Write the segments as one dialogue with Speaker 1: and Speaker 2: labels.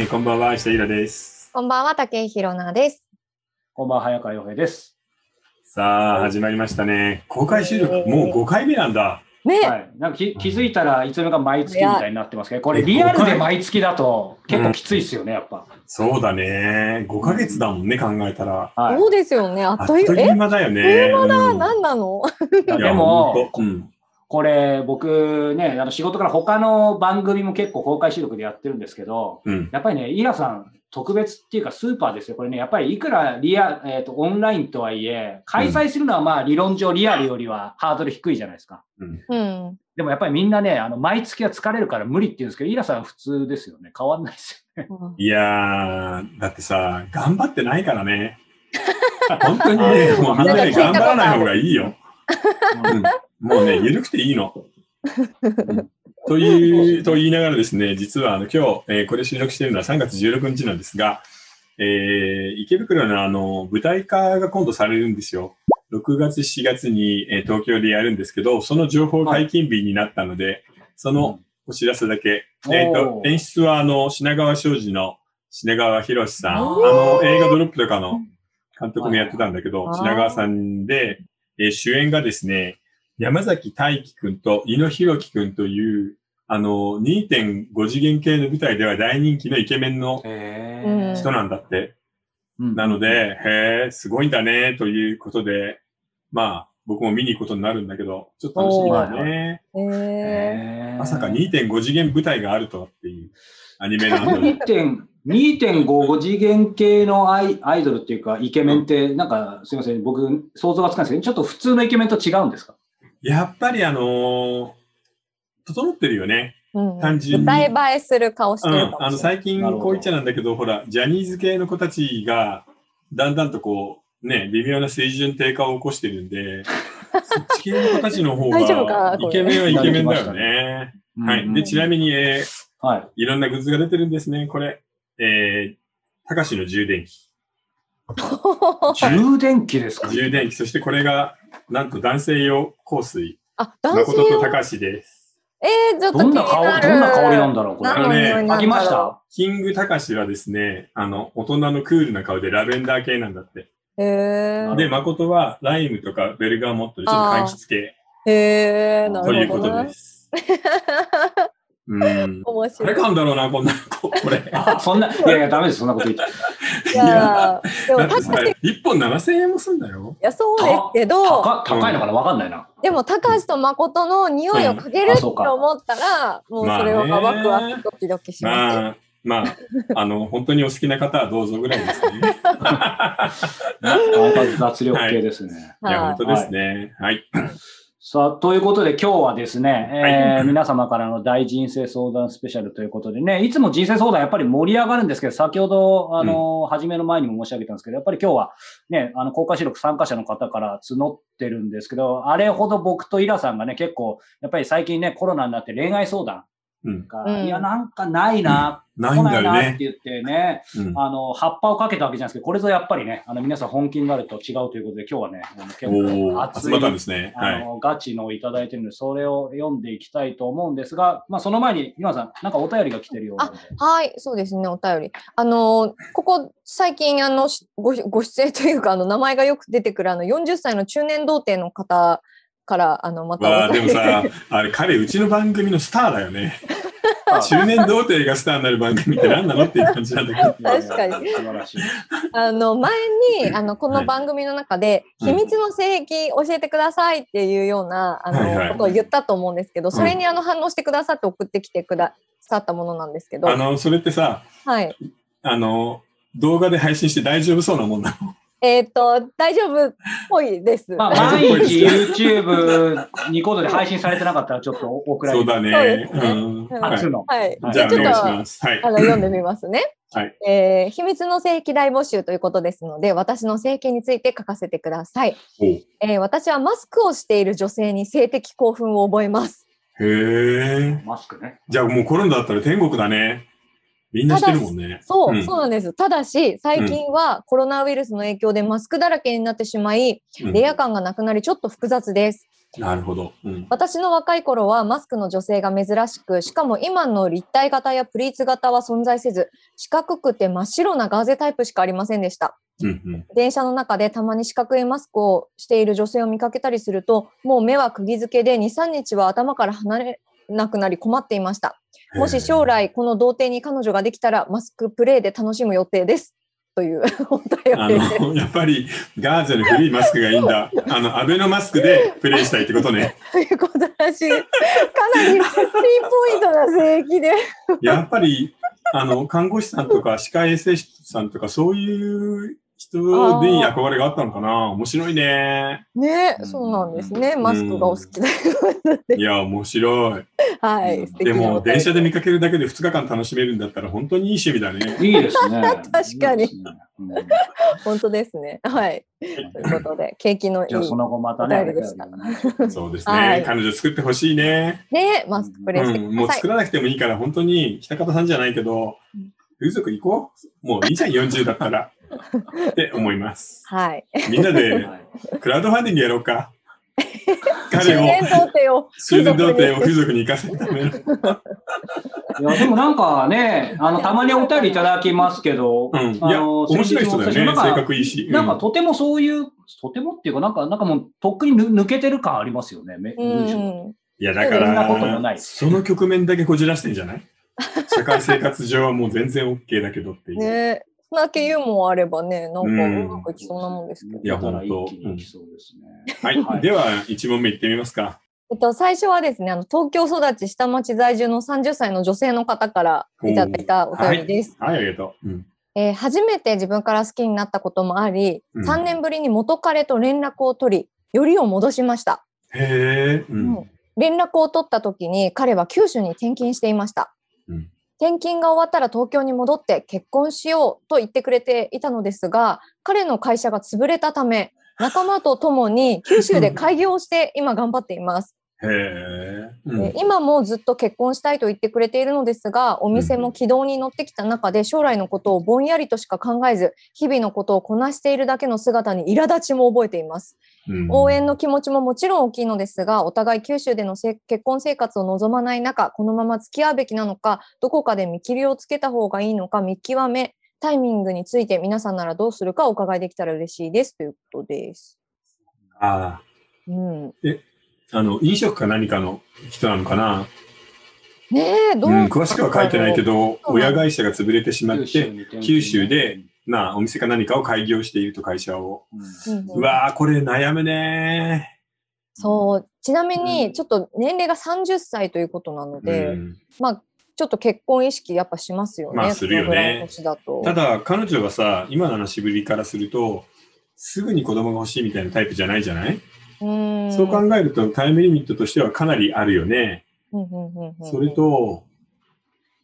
Speaker 1: えーこんばんは、下平です。
Speaker 2: こんばんは、竹井ひろなです。
Speaker 3: こんばんは、早川洋平です。
Speaker 1: さあ、始まりましたね。公開収録、
Speaker 2: えー
Speaker 1: もう5回目なんだ。
Speaker 2: ね、
Speaker 3: はい。なんかき気づいたらいつの間にか毎月みたいになってますけど、これリアルで毎月だと結構きついですよね、やっぱ。
Speaker 1: そうだね。5ヶ月だもんね、考えたら。
Speaker 3: はい
Speaker 2: そうですよね。あ
Speaker 1: あ
Speaker 2: っという間。
Speaker 1: だよね。
Speaker 2: あっという間
Speaker 1: うん
Speaker 2: 何なの？
Speaker 3: でも、
Speaker 1: うん。
Speaker 3: これ僕ね、あの仕事から他の番組も結構公開収録でやってるんですけど、
Speaker 1: うん。
Speaker 3: やっぱりね、イラさん特別っていうかスーパーですよ。これね、やっぱりいくらリア、えっ、と、オンラインとはいえ、開催するのはまあ理論上リアルよりはハードル低いじゃないですか。
Speaker 1: うん。
Speaker 2: うん。
Speaker 3: でもやっぱりみんなね、あの毎月は疲れるから無理って言うんですけど、イラさんは普通ですよね。変わんないですよね。
Speaker 1: いやー、だってさ、頑張ってないからね。本当にね、もうみんなね、頑張らない方がいいよ。うんもうね、緩くていいの。う んという、と言いながらですね、実はあの今日、えーこれ収録しているのは3月16日なんですが、えー池袋のあの舞台化が今度されるんですよ。6月、7月に、えー東京でやるんですけど、その情報解禁日になったので、そのお知らせだけ。
Speaker 3: うん
Speaker 1: えっ、と演出はあの品川庄司の品川博さん、あの映画ドロップとかの監督もやってたんだけど、
Speaker 2: はい
Speaker 1: 品川さんで、えー主演がですね、山崎大輝くんと井野博樹くんという、あの、2.5次元系の舞台では大人気のイケメンの人なんだって。
Speaker 3: うん。
Speaker 1: なので、へえ、すごいんだね、ということで、まあ、僕も見に行くことになるんだけど、ちょっと楽しみだね。
Speaker 2: え
Speaker 1: まさか2.5次元舞台があるとはっていうアニメなんだ。ね。
Speaker 3: 2.5 2.5次元系のアイアイドルっていうか、イケメンって、なんか、すみません、僕、想像がつかないですけど、ちょっと普通のイケメンと違うんですか？
Speaker 1: やっぱりあのー整ってるよね。
Speaker 2: うん、
Speaker 1: 単純に
Speaker 2: 舞台映えする顔して
Speaker 1: うん、あの。最近こう言っちゃなんだけど、ほら、ジャニーズ系の子たちが、だんだんとこう、ね、微妙な水準低下を起こしてるんで、そっち系の子たちの方
Speaker 2: 大丈夫か
Speaker 1: が、イケメンはイケメンだよね。はい。
Speaker 3: うん
Speaker 1: で、ちなみに、えー
Speaker 3: はい。
Speaker 1: いろんなグッズが出てるんですね。これ、えー、たかしの充電器。
Speaker 3: 充電器ですか？
Speaker 1: 充電器。そしてこれが、なんと男性用香水。
Speaker 2: あ、男
Speaker 1: 誠
Speaker 2: 性用
Speaker 1: とたかしです。
Speaker 2: えー、ちょっと
Speaker 3: どんな香
Speaker 2: 気になる。
Speaker 3: り、どんな香りなんだろう、これ。
Speaker 2: 何の匂いなんだろう
Speaker 3: 飽きました？
Speaker 1: キングたかしはですね、あの、大人のクールな顔でラベンダー系なんだって。
Speaker 2: へー
Speaker 1: で、誠はライムとかベルガモットでちょっと柑橘系
Speaker 2: へー、な
Speaker 1: というこ
Speaker 2: るほどね。
Speaker 1: とです。うん。
Speaker 2: 面白い。
Speaker 1: 誰買うんだろうな、こんな、ここれ。
Speaker 3: あ、そんな、いやいや、ダメです、そんなこと言って。
Speaker 2: いやーでも確かに、い、
Speaker 1: 1本7000円もすんだよ。
Speaker 2: や、そうですけど、
Speaker 3: 高高いのかなわかんないな。
Speaker 2: でも、高橋と誠の匂いをかけるって
Speaker 3: うんあそうか
Speaker 2: 思ったら、もうそれはワクワクドキドキしますよ。
Speaker 1: まあ、まあ、あの、本当にお好きな方はどうぞぐらいですね。
Speaker 3: なんか脱力系ですね。
Speaker 1: いや、
Speaker 2: はい
Speaker 1: 本当ですね。はい。
Speaker 3: さあ、ということで今日はですね、えー
Speaker 1: はい
Speaker 3: 皆様からの大人生相談スペシャルということでね、いつも人生相談やっぱり盛り上がるんですけど、先ほど、あの、初めの前にも申し上げたんですけど、やっぱり今日はね、あの、公開収録参加者の方から募ってるんですけど、あれほど僕とイラさんがね、結構、やっぱり最近ね、コロナになって恋愛相談
Speaker 1: うん。
Speaker 3: が、
Speaker 2: うん
Speaker 3: いや、なんかないな、
Speaker 1: ないんだよ
Speaker 3: 来ないなって
Speaker 1: ね。
Speaker 3: 言ってね、
Speaker 1: うん。
Speaker 3: あの、葉っぱをかけたわけじゃないですけど、これぞやっぱりね、あの、皆さん本気になると違うということで、今日はね、あの結
Speaker 1: お
Speaker 3: 構
Speaker 1: ー、
Speaker 3: 熱い
Speaker 1: 集まったんですね。はい。
Speaker 3: あの、ガチのをいただいてるので、それを読んでいきたいと思うんですが、まあ、その前に、今さん、なんかお便りが来てるような。
Speaker 2: はい、そうですね、お便り。あの、ここ、最近、あの、しごご出演というか、あの、名前がよく出てくる、あの、40歳の中年童貞の方から、あの、また
Speaker 1: わあ、でもさ、あれ、彼、うちの番組のスターだよね。中年童貞がスターになる番組って何なのっていう感じなんだけど。
Speaker 2: 確かに
Speaker 3: 素晴らしい。
Speaker 2: あの、前に、あの、この番組の中で、
Speaker 1: うん
Speaker 2: 秘密の性癖教えてくださいっていうような、あの、
Speaker 1: はいはい
Speaker 2: ことを言ったと思うんですけど、それにあの、反応してくださって送ってきてくださったものなんですけど、
Speaker 1: あの、それってさ、
Speaker 2: はい。
Speaker 1: あの、動画で配信して大丈夫そうなもんなの？
Speaker 2: えっ、と、大丈夫っぽいです。
Speaker 3: まあ、毎日 YouTube、ニコードで配信されてなかったら、ちょっとお蔵入り。
Speaker 1: そうだ
Speaker 2: そう
Speaker 1: ね
Speaker 2: で。すね
Speaker 1: うん。
Speaker 2: うん
Speaker 1: はい。
Speaker 2: はい。
Speaker 3: はい
Speaker 1: じゃあ、お
Speaker 2: ちょっと。
Speaker 1: はい。
Speaker 2: あの読んでみますね。
Speaker 1: はい。
Speaker 2: えー秘密の性癖大募集ということですので、私の性癖について書かせてください。えー私はマスクをしている女性に性的興奮を覚えます。
Speaker 1: え。
Speaker 3: マスクね。
Speaker 1: じゃあ、もうコロナだったら天国だね。みんなしてるもんね。
Speaker 2: そう、
Speaker 1: うん
Speaker 2: そうなんです。ただし、最近はコロナウイルスの影響でマスクだらけになってしまい、
Speaker 1: うん
Speaker 2: レア感がなくなり、ちょっと複雑です。
Speaker 1: なるほど。うん。
Speaker 2: 私の若い頃はマスクの女性が珍しく、しかも今の立体型やプリーツ型は存在せず、四角くて真っ白なガーゼタイプしかありませんでした。
Speaker 1: うんうん。
Speaker 2: 電車の中でたまに四角いマスクをしている女性を見かけたりすると、もう目は釘付けで2、3日は頭から離れなくなり困っていました。もし将来この童貞に彼女ができたらマスクプレイで楽しむ予定です。という
Speaker 1: あの、やっぱりガーゼの古いマスクがいいんだ。あの、アベノマスクでプレイしたいってことね。
Speaker 2: ということらしい。かなりピンポイントな性域で。
Speaker 1: やっぱり、あの、看護師さんとか歯科衛生士さんとかそういう人に憧れがあったのかな？面白いね。
Speaker 2: ね
Speaker 3: う、ん
Speaker 2: そうなんですね。マスクがお好きだよ
Speaker 1: いや、面白い。
Speaker 2: はい。
Speaker 1: でも、電車で見かけるだけで2日間楽しめるんだったら本当にいい趣味だね。
Speaker 3: いいですね。
Speaker 2: 確かに本当ですね。はい。ということで、景気のいい
Speaker 3: じゃあ、その後またね。
Speaker 1: そうですね。
Speaker 2: はい
Speaker 1: 彼女作ってほしいね。
Speaker 2: ね、マスクプレイして
Speaker 1: うん、もう。作らなくてもいいから、本当に、北方さんじゃないけど
Speaker 2: うん、
Speaker 1: 風俗行こう？もういいじゃん、40だったら。って思います。
Speaker 2: はい。
Speaker 1: みんなで
Speaker 3: はい
Speaker 1: クラウドファンディングやろうか。彼を、修年童貞を
Speaker 2: 風
Speaker 1: 風俗に行かせるための。
Speaker 3: いや、でもなんかね、あの、たまにお便りいただきますけど、
Speaker 1: うん。い
Speaker 3: あ
Speaker 1: や、
Speaker 3: の
Speaker 1: 面白い人だよね。
Speaker 3: なんか
Speaker 1: 性格いいし。
Speaker 3: なんかとてもそういう、とてもっていうか、なんか、なんかもう、とっくにぬ抜けてる感ありますよね。
Speaker 1: いや、だか
Speaker 3: そんなこともない
Speaker 1: ら、その局面だけこじらしてんじゃない？社会生活上はもう全然 OK だけどっていう。
Speaker 2: ねだけユーモアあればね、なんかう
Speaker 1: うん
Speaker 2: まくいきそうなもんですけど。
Speaker 1: いや
Speaker 3: だから
Speaker 1: ほんと
Speaker 3: 一気にいきそうですね。
Speaker 1: はい。
Speaker 3: はい
Speaker 1: では、1問目いってみますか。
Speaker 2: えっと、最初はですね、あの東京育ち下町在住の30歳の女性の方からいただいたお便りです。
Speaker 1: はい、ありがとう。うん。
Speaker 2: えー初めて自分から好きになったこともあり、
Speaker 1: うん
Speaker 2: 3年ぶりに元彼と連絡を取り、よりを戻しました。
Speaker 1: へえ。う
Speaker 2: うんん連絡を取った時に彼は九州に転勤していました。
Speaker 1: うん
Speaker 2: 転勤が終わったら東京に戻って結婚しようと言ってくれていたのですが、彼の会社が潰れたため、仲間と共に九州で開業して今頑張っています。
Speaker 1: へえ。うん
Speaker 2: で今もずっと結婚したいと言ってくれているのですが、お店も軌道に乗ってきた中で将来のことをぼんやりとしか考えず、日々のことをこなしているだけの姿に苛立ちも覚えています。
Speaker 1: うん
Speaker 2: 応援の気持ちももちろん大きいのですが、お互い九州でのせ結婚生活を望まない中、このまま付き合うべきなのか、どこかで見切りをつけた方がいいのか見極め、タイミングについて皆さんならどうするかお伺いできたら嬉しいですということです。
Speaker 1: あ
Speaker 2: うん、
Speaker 1: あ、あの、飲食か何かの人なのかな？
Speaker 2: ねえ、どう、
Speaker 1: うん、詳しくは書いてないけど、親会社が潰れてしまって、九州で、なあ、お店か何かを開業していると会社を。
Speaker 3: うん
Speaker 2: う
Speaker 1: わー、これ悩むね
Speaker 2: そう、ちなみ
Speaker 3: う
Speaker 2: に、
Speaker 3: ん
Speaker 2: ちょっと年齢が30歳ということなの
Speaker 1: ー。
Speaker 2: で、
Speaker 1: うん
Speaker 2: まあ、ちょっと結婚意識やっぱしますよね。
Speaker 1: まあするよね
Speaker 2: だと。
Speaker 1: ただ、彼女はさ、今の話ぶりからすると、すぐに子供が欲しいみたいなタイプじゃないじゃない、
Speaker 2: うん
Speaker 1: そう考えるとタイムリミットとしてはかなりあるよね。それと、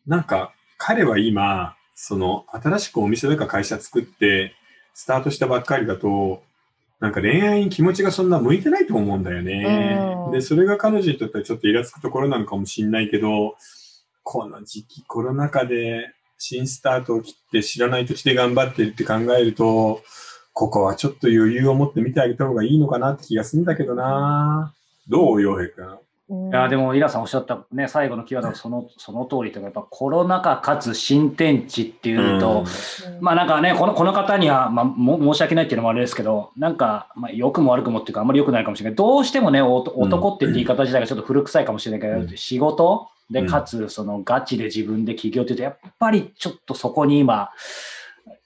Speaker 1: なんか彼は今、その新しくお店とか会社作ってスタートしたばっかりだと、なんか恋愛に気持ちがそんな向いてないと思うんだよね
Speaker 2: う。ん
Speaker 1: で、それが彼女にとってはちょっとイラつくところなのかもしれないけど、この時期コロナ禍で新スタートを切って知らない土地で頑張ってるって考えると、ここはちょっと余裕を持って見てあげた方がいいのかなって気がするんだけどな。どう洋平君？
Speaker 2: うん。
Speaker 3: いや、でも、イラさんおっしゃったね、最後のキーワードはその、その通りというか、やっぱコロナ禍かつ新天地っていうと、
Speaker 2: うん。
Speaker 3: まあなんかね、このこの方には、まあ、も申し訳ないっていうのもあれですけど、なんか、まあ、良くも悪くもっていうか、あんまり良くないかもしれない。どうしてもね、お男って言い方自体がちょっと古臭いかもしれないけど、
Speaker 1: うん。
Speaker 3: 仕事で、
Speaker 1: うん。
Speaker 3: かつ、そのガチで自分で起業っていうと、やっぱりちょっとそこに今、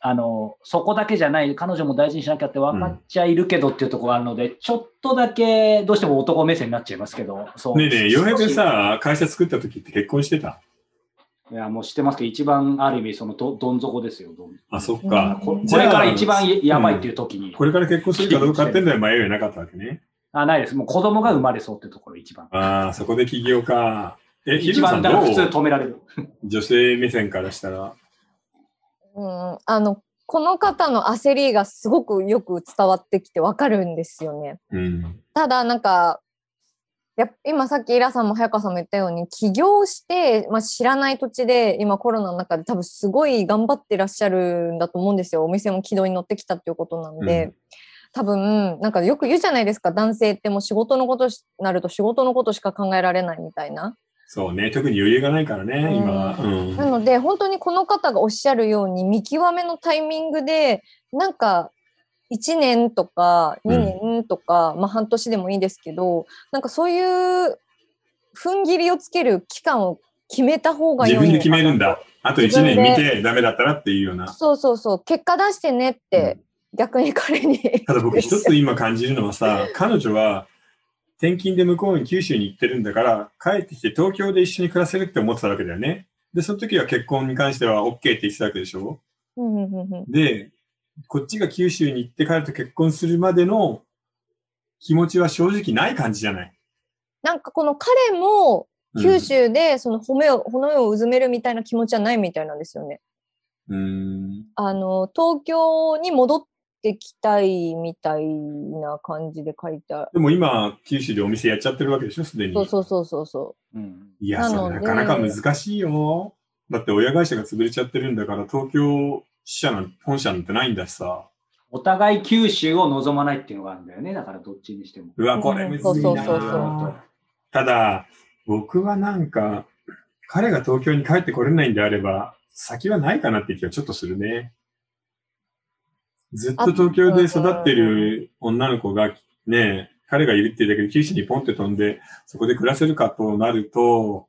Speaker 3: あの、そこだけじゃない、彼女も大事にしなきゃって分かっちゃいるけどっていうところがあるので、ちょっとだけどうしても男目線になっちゃいますけど、そう。
Speaker 1: ねえねえ、洋平君さ、会社作った時って結婚してた？
Speaker 3: いや、もう知ってますけど、一番ある意味、そのどどん底ですよ。どん
Speaker 1: あ、そっ
Speaker 2: うん
Speaker 1: か。
Speaker 3: これから一番ややばいっていう時に、
Speaker 1: これから結婚するかどうかってんだよ迷いはなかったわけね。
Speaker 3: あ、ないです。もう子供が生まれそうっていうところ一番。
Speaker 1: ああ、そこで起業か。え、ヒ
Speaker 3: 一番だから普通止められる。
Speaker 1: 女性目線からしたら。
Speaker 2: うん、あのこの方の焦りがすごくよく伝わってきてわかるんですよね。
Speaker 1: うん。
Speaker 2: ただなんかやっ今さっきイラさんも早川さんも言ったように起業して、まあ、知らない土地で今コロナの中で多分すごい頑張ってらっしゃるんだと思うんですよお店も軌道に乗ってきたっていうことなので、多分、なんかよく言うじゃないですか、男性ってもう仕事のことになると仕事のことしか考えられないみたいな。
Speaker 1: そうね、特に余裕がないからね、今は。うん
Speaker 2: なので、本当にこの方がおっしゃるように、見極めのタイミングで、なんか、1年とか2年とか、まあ半年でもいいですけど、なんかそういう踏ん切りをつける期間を決めた方がいい
Speaker 1: 自分で決めるん
Speaker 2: だ。
Speaker 1: だ。あと1
Speaker 2: 自分で
Speaker 1: 年見てダメだったらっていうような。
Speaker 2: そうそうそう、結果出してねって、逆に彼に。
Speaker 1: ただ僕一つ今感じるのはさ、彼女は転勤で向こうに九州に行ってるんだから、帰ってきて東京で一緒に暮らせるって思ってたわけだよね。で、その時は結婚に関しては OK って言ってたわけでしょで、こっちが九州に行って彼と結婚するまでの気持ちは正直ない感じじゃない。
Speaker 2: なんかこの彼も
Speaker 1: うん
Speaker 2: 九州でその骨を、骨をうずめるみたいな気持ちはないみたいなんですよね。
Speaker 1: うーん。
Speaker 2: あの、東京に戻ってきたいみたいな感じで書いてある。
Speaker 1: でも今、九州でお店やっちゃってるわけでしょ、すでに。
Speaker 2: そうそうそうそうそ
Speaker 3: うん。
Speaker 1: いや、そ
Speaker 2: なので
Speaker 1: れなかなか難しいよ。だって親会社が潰れちゃってるんだから、東京支社なん本社なんてないんだしさ。
Speaker 3: お互い九州を望まないっていうのがあるんだよね。だからどっちにしても。
Speaker 1: うわ、これむずい
Speaker 2: そうそうそうそう
Speaker 1: な。ただ、僕はなんか、彼が東京に帰ってこれないんであれば、先はないかなって気がちょっとするね。ずっと東京で育ってる女の子が、ね、彼がいるっていうだけで九州にポンって飛んで、そこで暮らせるかとなると、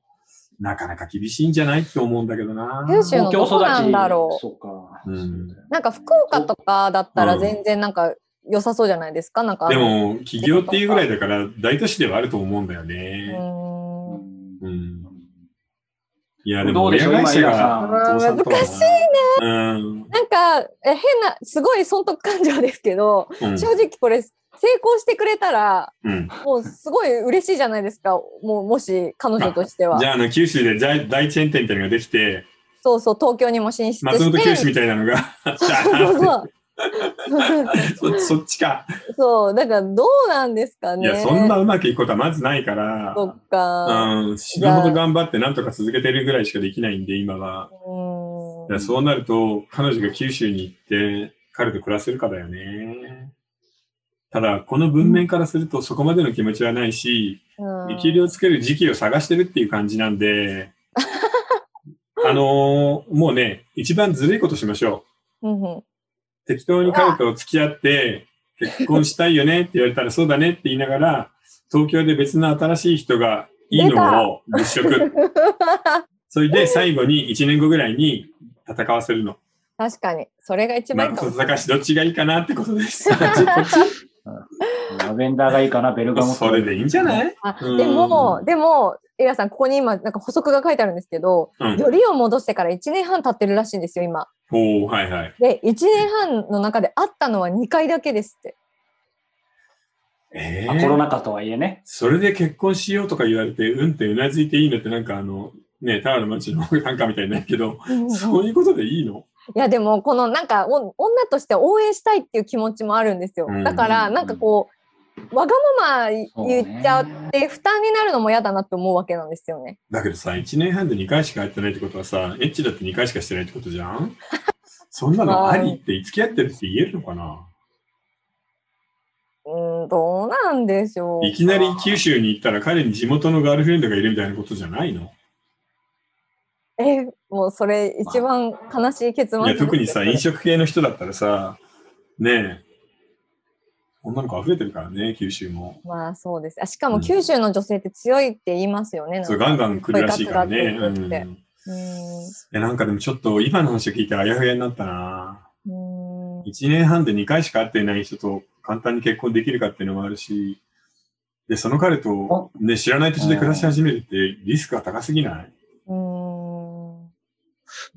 Speaker 1: なかなか厳しいんじゃないって思うんだけどな。
Speaker 2: 九州のどこなんだろう
Speaker 3: そうか。
Speaker 1: うん
Speaker 2: う。なんか福岡とかだったら全然なんか良さそうじゃないですか？なんかあ
Speaker 1: で
Speaker 2: の。
Speaker 1: も、起業っていうぐらいだから、大都市ではあると思うんだよ
Speaker 2: う
Speaker 1: ね。
Speaker 2: ーん
Speaker 1: うん。いや、でも、親会社
Speaker 3: 今
Speaker 1: が、
Speaker 2: 難しい
Speaker 1: うん。
Speaker 2: なんかえ変なすごい損得感情ですけど、
Speaker 1: うん。
Speaker 2: 正直これ成功してくれたら
Speaker 1: うん。
Speaker 2: もうすごい嬉しいじゃないですか。もうもし彼女としては。
Speaker 1: じゃあ、あの、九州で大大チェーン店みたいなのができて、
Speaker 2: そうそう東京にも進出して。
Speaker 1: 松本清みたいなのが、
Speaker 2: そうそうそう
Speaker 1: そそっちか。
Speaker 2: そうだからどうなんですかね
Speaker 1: いや、そんなうまくいくことはまずないから、
Speaker 2: そっか
Speaker 1: うん、死ぬほど頑張ってなんとか続けてるぐらいしかできないんで、今は。
Speaker 2: うん
Speaker 1: そうなると、彼女が九州に行って、彼と暮らせるかだよね。ただ、この文面からするとそこまでの気持ちはないし、
Speaker 2: うん
Speaker 1: 見切りをつける時期を探してるっていう感じなんで、あのーもうね、一番ずるいことしましょ
Speaker 2: うんうん
Speaker 1: う。適当に彼と付き合って、結婚したいよねって言われたらそうだねって言いながら、東京で別の新しい人がいいのを物色。それで最後に1年後ぐらいに戦わせるの。
Speaker 2: 確かにそれが一番いいかも
Speaker 1: まあ、戦しどっちがいいかなってことです。
Speaker 3: ラベンダーがいいかな、ベルガモット。
Speaker 1: それでいいんじゃない？
Speaker 2: あ
Speaker 1: うん
Speaker 2: でもでもエラさんここに今なんか補足が書いてあるんですけど、
Speaker 1: うん。
Speaker 2: よりを戻してから1年半経ってるらしいんですよ今
Speaker 1: おおはいはい。
Speaker 2: で1年半の中で会ったのは2回だけですって
Speaker 1: え
Speaker 3: あコロ
Speaker 1: ー、
Speaker 3: ナ禍とはいえね。
Speaker 1: それで結婚しようとか言われて、うんってうなずいていいのってなんかあの、ね、タワーの街の短歌みたいになるけど、そういうことでいいの？
Speaker 2: いやでもこのなんかお女として応援したいっていう気持ちもあるんですよ、
Speaker 1: うん
Speaker 2: だからなんかこうわがまま言っちゃって負担になるのも嫌だなって思うわけなんですよね。
Speaker 1: だけどさ、1年半で2回しか会ってないってことはさ、エッチだって2回しかしてないってことじゃん？そんなのありって付き合ってるって言えるのかな？
Speaker 2: うーんどうなんでしょうか。
Speaker 1: いきなり九州に行ったら彼に地元のガールフレンドがいるみたいなことじゃないの？
Speaker 2: えもうそれ一番悲しい結末
Speaker 1: いや、特にさ、飲食系の人だったらさ、ねえ、女の子溢れてるからね、九州も。
Speaker 2: まあそうですあしかも
Speaker 1: うん
Speaker 2: 九州の女性って強いって言いますよね。なんか
Speaker 1: そう、ガンガン来るらしいからね。
Speaker 2: 声
Speaker 1: うん。
Speaker 2: うーん
Speaker 1: や、なんかでもちょっと今の話を聞いてあやふやになったな。
Speaker 2: うーん
Speaker 1: 1年半で2回しか会っていない人と簡単に結婚できるかっていうのもあるし、で、その彼と、ね、知らない土地で暮らし始めるってリスクが高すぎない？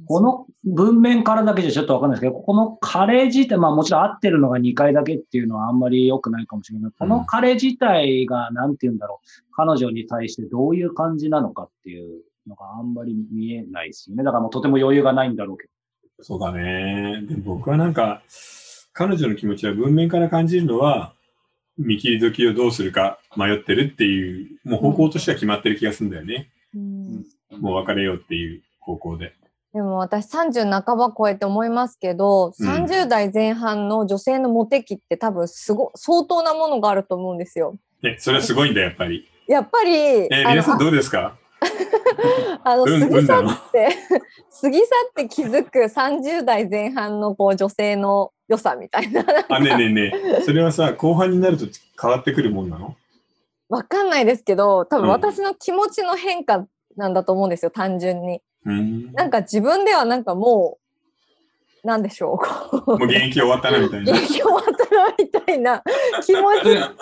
Speaker 3: この文面からだけじゃちょっとわかんないですけど、このカレー自体、まあもちろん合ってるのが2回だけっていうのはあんまり良くないかもしれない。このカレー自体が、なんて言うんだろう、彼女に対してどういう感じなのかっていうのがあんまり見えないですよね。だからもうとても余裕がないんだろうけど。
Speaker 1: そうだね。でも僕はなんか、彼女の気持ちは文面から感じるのは、見切り時をどうするか迷ってるっていう、もう方向としては決まってる気がするんだよね。
Speaker 2: うん
Speaker 1: もう別れようっていう方向で。
Speaker 2: でも私30半ば超えて思いますけど、
Speaker 1: うん
Speaker 2: 30代前半の女性のモテ期って多分すご相当なものがあると思うんですよ。
Speaker 1: ね、それはすごいんだ、やっぱり。
Speaker 2: やっぱり、
Speaker 1: えー皆さんどうですか？
Speaker 2: あの
Speaker 1: うん
Speaker 2: 過ぎ去って、過ぎ去って気づく30代前半のこう女性の良さみたいな。
Speaker 1: あ、ねえねえねえ。それはさ、後半になると変わってくるもんなの？
Speaker 2: わかんないですけど、多分
Speaker 1: うん
Speaker 2: 私の気持ちの変化なんだと思うんですよ、単純に。
Speaker 1: うん。
Speaker 2: なんか自分ではなんかもう、なんでしょう、
Speaker 1: もう現役終わったな、みたいな。
Speaker 2: 元気終わったなみたいな気持ちになっ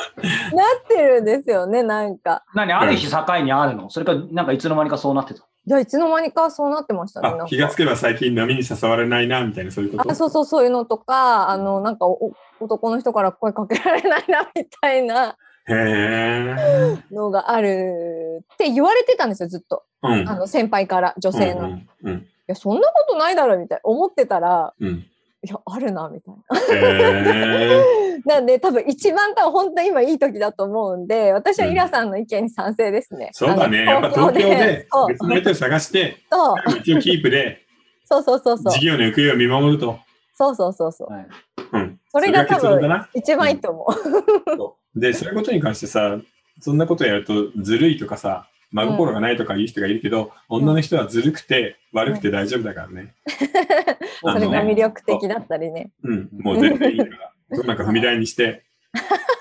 Speaker 2: てるんですよね、なんか。
Speaker 3: 何？ある日境にあるの？それか、なんかいつの間にかそうなってた？
Speaker 2: いや、いつの間にかそうなってましたね。
Speaker 1: 気がつけば最近波に誘われないな、みたいな、そういうこと？
Speaker 2: あそうそう、そういうのとか、あの、なんかお男の人から声かけられないな、みたいな
Speaker 1: へえ。
Speaker 2: のがあるって言われてたんですよ、ずっと。
Speaker 1: うん。
Speaker 2: あの、先輩から、女性の。い
Speaker 1: うんうん
Speaker 2: や、そんなことないだろ、みたいな。思ってたら、
Speaker 1: うん。うん。
Speaker 2: いや、あるな、みたいな。
Speaker 1: へえ。
Speaker 2: なんで、多分一番多分本当に今いい時だと思うんで、私はイラさんの意見に賛成ですね。
Speaker 1: そうだね。やっぱ東京で
Speaker 2: そう
Speaker 1: 別の相手を探して、一応キープで
Speaker 2: そうそうそうそう
Speaker 1: 事。業の行方を見守ると。
Speaker 2: そうそうそうそう。
Speaker 3: はい、
Speaker 1: うん。
Speaker 2: それが多分。一番いいと思う。
Speaker 1: で、そういうことに関してさ、そんなことやるとずるいとかさ、真心がないとか言う人がいるけど、女の人はずるくて悪くて大丈夫だからね。
Speaker 2: それが魅力的だったりね。
Speaker 1: うん。もう全然いいから。なんか踏み台にして、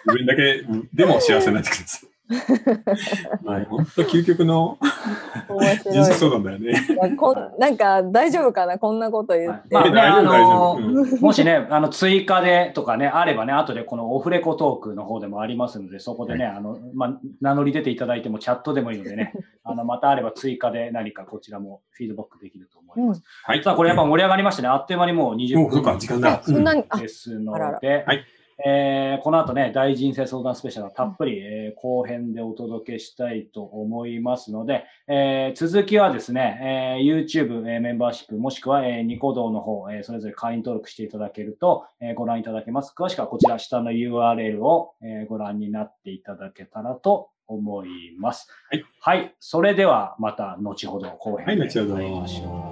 Speaker 1: 自分だけでも幸せになってください。ま あ、本当究極の
Speaker 2: 面
Speaker 1: 人生。相談だよね。
Speaker 2: こんなんか大丈夫かな？こんなこと言って。
Speaker 3: はいまあね、あのもしね、あの、追加でとかね、あればね、後でこのオフレコトークの方でもありますので、そこでね、あの、まあ、名乗り出ていただいてもチャットでもいいのでね、あの、またあれば追加で何かこちらもフィードバックできると思います。
Speaker 1: はい。
Speaker 3: さあ、これやっぱ盛り上がりましたね。あっという間にもう20
Speaker 1: もう、そうか、
Speaker 3: 分
Speaker 1: 時間だ。
Speaker 2: あそんなに、あ、
Speaker 3: ですの
Speaker 2: あらら
Speaker 3: で、
Speaker 1: はい
Speaker 3: えーこの後ね、大人生相談スペシャルはたっぷり、えー後編でお届けしたいと思いますので、えー続きはですね、えー YouTube、えーメンバーシップもしくは、えーニコ動の方、えーそれぞれ会員登録していただけると、えーご覧いただけます。詳しくはこちら下の URL を、えーご覧になっていただけたらと思います。
Speaker 1: はい。
Speaker 3: はい。それではまた後ほど後編で
Speaker 1: はい後ほど
Speaker 3: 会いましょう。